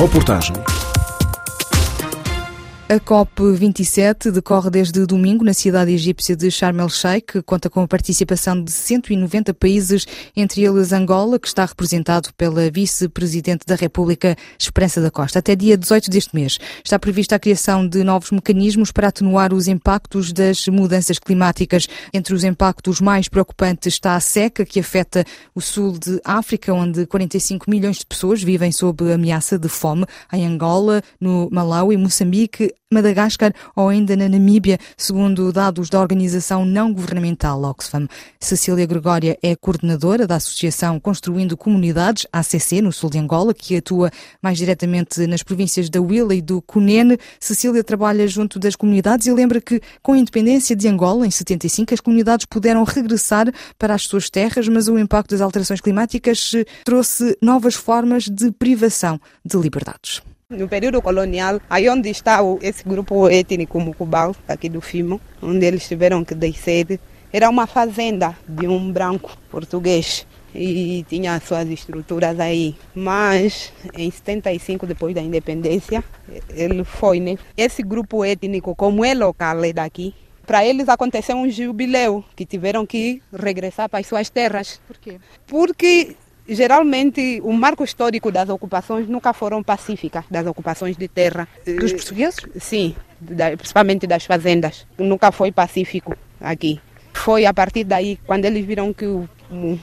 Reportagem a COP27 decorre desde domingo na cidade egípcia de Sharm el-Sheikh, conta com a participação de 190 países, entre eles Angola, que está representado pela vice-presidente da República, Esperança da Costa. Até dia 18 deste mês está prevista a criação de novos mecanismos para atenuar os impactos das mudanças climáticas. Entre os impactos mais preocupantes está a seca, que afeta o sul de África, onde 45 milhões de pessoas vivem sob ameaça de fome, em Angola, no Malau e Moçambique, Madagascar ou ainda na Namíbia, segundo dados da organização não governamental Oxfam. Cecília Gregória é coordenadora da Associação Construindo Comunidades, ACC, no sul de Angola, que atua mais diretamente nas províncias da Huila e do Cunene. Cecília trabalha junto das comunidades e lembra que, com a independência de Angola, em 75, as comunidades puderam regressar para as suas terras, mas o impacto das alterações climáticas trouxe novas formas de privação de liberdades. No período colonial, aí onde está esse grupo étnico Mucubal, aqui do Fimo, onde eles tiveram que descer, era uma fazenda de um branco português e tinha suas estruturas aí. Mas em 75, depois da independência, ele foi, né? Esse grupo étnico, como é local, é daqui, para eles aconteceu um jubileu, que tiveram que regressar para as suas terras. Por quê? Porque geralmente o marco histórico das ocupações nunca foram pacíficas, das ocupações de terra. Dos portugueses? Sim, principalmente das fazendas. Nunca foi pacífico aqui. Foi a partir daí, quando eles viram que o,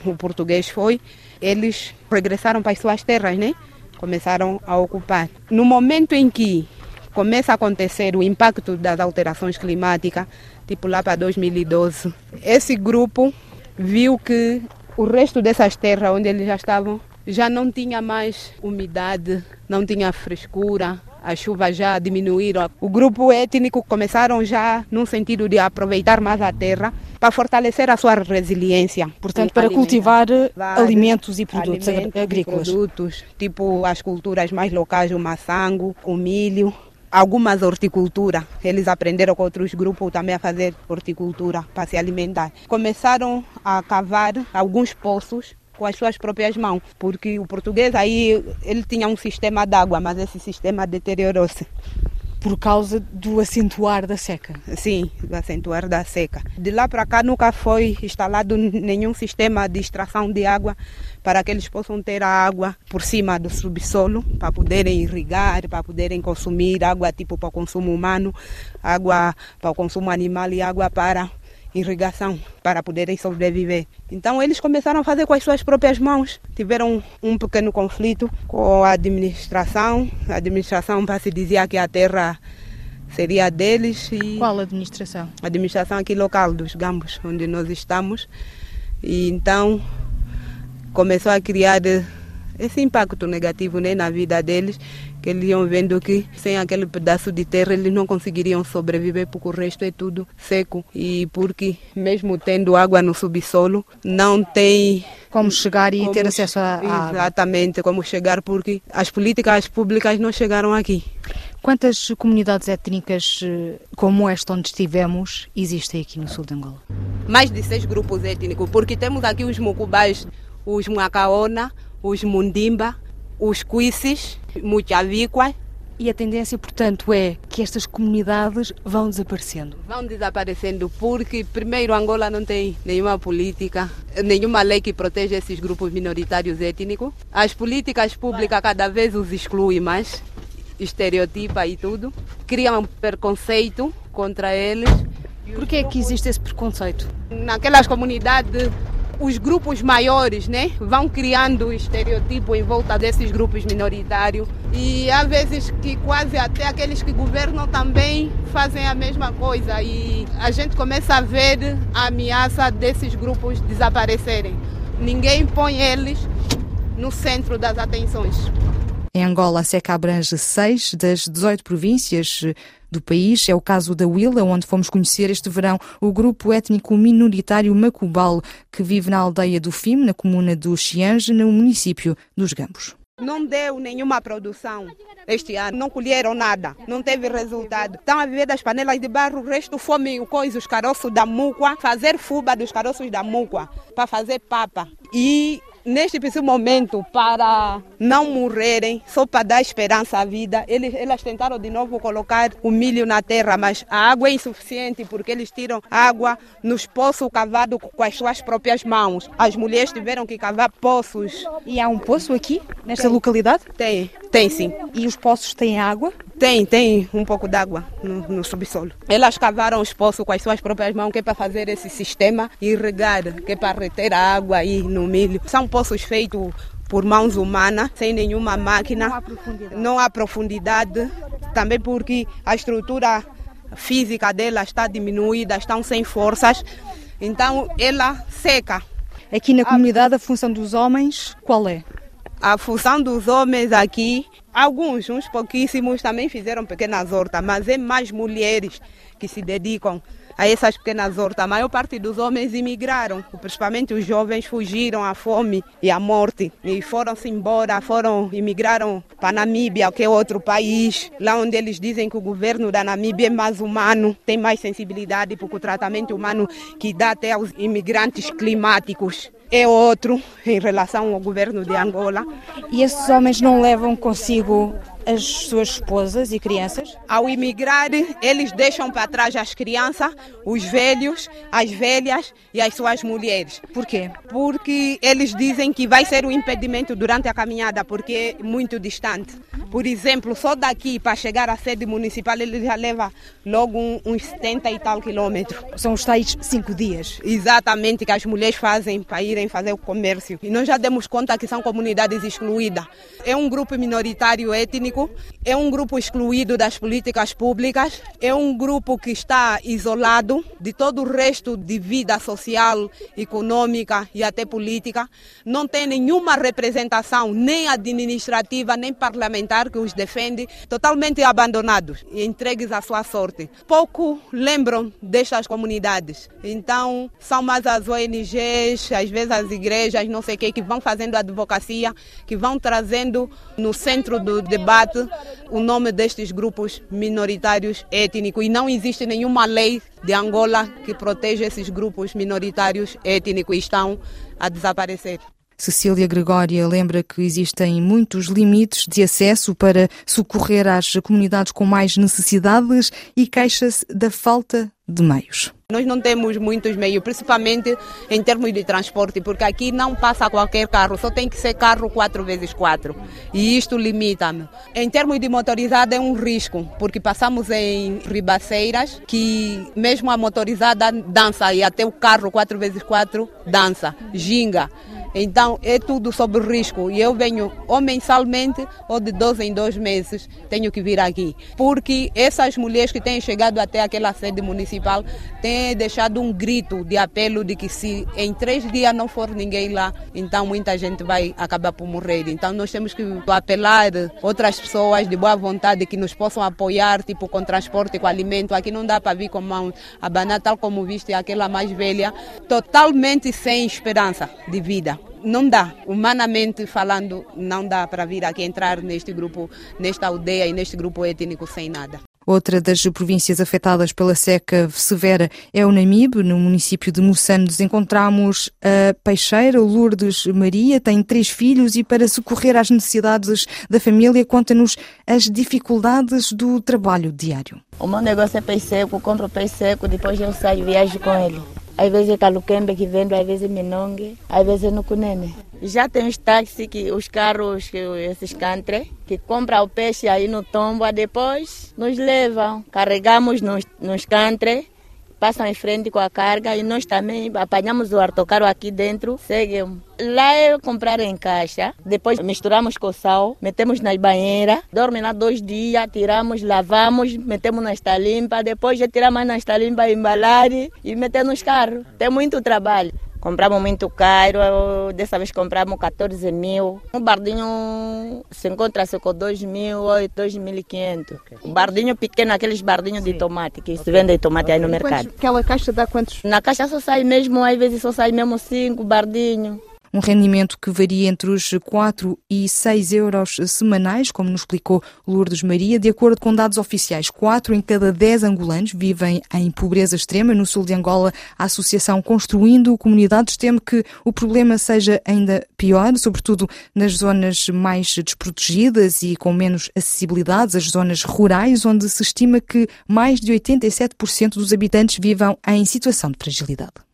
o português foi, eles regressaram para as suas terras, né? Começaram a ocupar. No momento em que começa a acontecer o impacto das alterações climáticas, tipo lá para 2012, esse grupo viu que o resto dessas terras onde eles já estavam já não tinha mais umidade, não tinha frescura, as chuvas já diminuíram. O grupo étnico começaram já num sentido de aproveitar mais a terra para fortalecer a sua resiliência. Portanto, para cultivar alimentos e produtos alimentos agrícolas. E produtos, tipo as culturas mais locais, o maçango, o milho, algumas horticultura. Eles aprenderam com outros grupos também a fazer horticultura para se alimentar. Começaram a cavar alguns poços com as suas próprias mãos, porque o português aí ele tinha um sistema de água, mas esse sistema deteriorou-se. Por causa do acentuar da seca? Sim, do acentuar da seca. De lá para cá nunca foi instalado nenhum sistema de extração de água para que eles possam ter a água por cima do subsolo, para poderem irrigar, para poderem consumir água tipo para o consumo humano, água para o consumo animal e água para irrigação para poderem sobreviver. Então eles começaram a fazer com as suas próprias mãos. Tiveram um pequeno conflito com a administração. A administração para se dizia que a terra seria deles. E Qual administração? A administração aqui local dos Gambos, onde nós estamos. E então começou a criar esse impacto negativo né, na vida deles que eles iam vendo que sem aquele pedaço de terra eles não conseguiriam sobreviver porque o resto é tudo seco e porque mesmo tendo água no subsolo não tem como chegar e como, ter acesso à água. Exatamente, como chegar porque as políticas públicas não chegaram aqui. Quantas comunidades étnicas eh, como esta onde estivemos existem aqui no sul de Angola? Mais de seis grupos étnicos, porque temos aqui os mucubais, os muacaona, os mundimba, os cuices, muchavíquas. E a tendência, portanto, é que estas comunidades vão desaparecendo? Vão desaparecendo porque, primeiro, Angola não tem nenhuma política, nenhuma lei que proteja esses grupos minoritários étnicos. As políticas públicas cada vez os excluem mais, estereotipa e tudo. Criam um preconceito contra eles. Por que é que existe esse preconceito? Naquelas comunidades os grupos maiores né, vão criando estereotipo em volta desses grupos minoritários e há vezes que quase até aqueles que governam também fazem a mesma coisa e a gente começa a ver a ameaça desses grupos desaparecerem. Ninguém põe eles no centro das atenções. Em Angola, a seca abrange seis das 18 províncias do país. É o caso da Willa, onde fomos conhecer este verão o grupo étnico minoritário Macubal, que vive na aldeia do Fim, na comuna do Xiange, no município dos Gambos. Não deu nenhuma produção este ano, não colheram nada, não teve resultado. Estão a viver das panelas de barro, o resto fome, o coisa, os caroços da muqua, fazer fuba dos caroços da muqua, para fazer papa. E neste preciso momento, para não morrerem, só para dar esperança à vida, eles, elas tentaram de novo colocar o milho na terra, mas a água é insuficiente porque eles tiram água nos poços cavados com as suas próprias mãos. As mulheres tiveram que cavar poços. E há um poço aqui, nesta tem. localidade? Tem, tem sim. E os poços têm água? Tem, tem um pouco d'água no, no, subsolo. Elas cavaram os poços com as suas próprias mãos, que é para fazer esse sistema regar, que é para reter a água aí no milho. São poços feitos por mãos humanas, sem nenhuma máquina. Não há profundidade. Não há profundidade. Também porque a estrutura física delas está diminuída, estão sem forças. Então ela seca. Aqui na comunidade a função dos homens qual é? A função dos homens aqui Alguns, uns pouquíssimos, também fizeram pequenas hortas, mas é mais mulheres que se dedicam a essas pequenas hortas. A maior parte dos homens imigraram, principalmente os jovens fugiram à fome e à morte e foram-se embora, foram, imigraram para a Namíbia, que é outro país, lá onde eles dizem que o governo da Namíbia é mais humano, tem mais sensibilidade, porque o tratamento humano que dá até aos imigrantes climáticos é outro em relação ao governo de Angola. E esses homens não levam consigo as suas esposas e crianças? Ao imigrar, eles deixam para trás as crianças, os velhos, as velhas e as suas mulheres. Por quê? Porque eles dizem que vai ser um impedimento durante a caminhada, porque é muito distante. Por exemplo, só daqui para chegar à sede municipal, ele já leva logo uns 70 e tal quilômetros. São os tais cinco dias? Exatamente, que as mulheres fazem para irem fazer o comércio. E nós já demos conta que são comunidades excluídas. É um grupo minoritário étnico é um grupo excluído das políticas públicas, é um grupo que está isolado de todo o resto de vida social, econômica e até política. Não tem nenhuma representação, nem administrativa, nem parlamentar que os defende, totalmente abandonados e entregues à sua sorte. Pouco lembram destas comunidades. Então, são mais as ONGs, às vezes as igrejas, não sei o que, que vão fazendo advocacia, que vão trazendo no centro do debate o nome destes grupos minoritários étnicos e não existe nenhuma lei de Angola que proteja esses grupos minoritários étnicos e estão a desaparecer. Cecília Gregória lembra que existem muitos limites de acesso para socorrer às comunidades com mais necessidades e queixa-se da falta de meios. Nós não temos muitos meios, principalmente em termos de transporte, porque aqui não passa qualquer carro, só tem que ser carro 4x4. E isto limita-me. Em termos de motorizada é um risco, porque passamos em ribaceiras que mesmo a motorizada dança e até o carro 4x4 dança, ginga. Então é tudo sob risco e eu venho ou mensalmente ou de dois em dois meses tenho que vir aqui. Porque essas mulheres que têm chegado até aquela sede municipal têm deixado um grito de apelo de que se em três dias não for ninguém lá, então muita gente vai acabar por morrer. Então nós temos que apelar outras pessoas de boa vontade que nos possam apoiar, tipo com transporte, com alimento. Aqui não dá para vir com mão abanar, tal como viste aquela mais velha, totalmente sem esperança de vida não dá, humanamente falando, não dá para vir aqui entrar neste grupo, nesta aldeia e neste grupo étnico sem nada. Outra das províncias afetadas pela seca severa é o Namibe, no município de Moçambique. Encontramos a peixeira Lourdes Maria, tem três filhos e para socorrer às necessidades da família conta-nos as dificuldades do trabalho diário. O meu negócio é peixe seco, compro peixe seco, depois eu saio e viajo com ele. Às vezes é caluquembe que vendo, às vezes é minongue, às vezes é no cunene. Já tem os táxis, que, os carros, esses cantre, que compram o peixe aí no tombo, depois nos levam. Carregamos nos, nos cantre passam em frente com a carga e nós também apanhamos o artocaro aqui dentro, seguimos. Lá é comprar em caixa, depois misturamos com sal, metemos nas banheiras, dorme lá dois dias, tiramos, lavamos, metemos na estalimpa, depois já tiramos na estalimpa, embalar e metemos nos carros. Tem muito trabalho. Compramos muito caro, dessa vez compramos 14 mil. Um bardinho se encontra-se com 2 mil ou 2.500. Um bardinho pequeno, aqueles bardinhos Sim. de tomate, que okay. se vendem tomate aí no mercado. aquela caixa dá quantos? Na caixa só sai mesmo, às vezes só sai mesmo 5 bardinhos. Um rendimento que varia entre os 4 e 6 euros semanais, como nos explicou Lourdes Maria. De acordo com dados oficiais, 4 em cada 10 angolanos vivem em pobreza extrema. No sul de Angola, a Associação Construindo Comunidades teme que o problema seja ainda pior, sobretudo nas zonas mais desprotegidas e com menos acessibilidades, as zonas rurais, onde se estima que mais de 87% dos habitantes vivam em situação de fragilidade.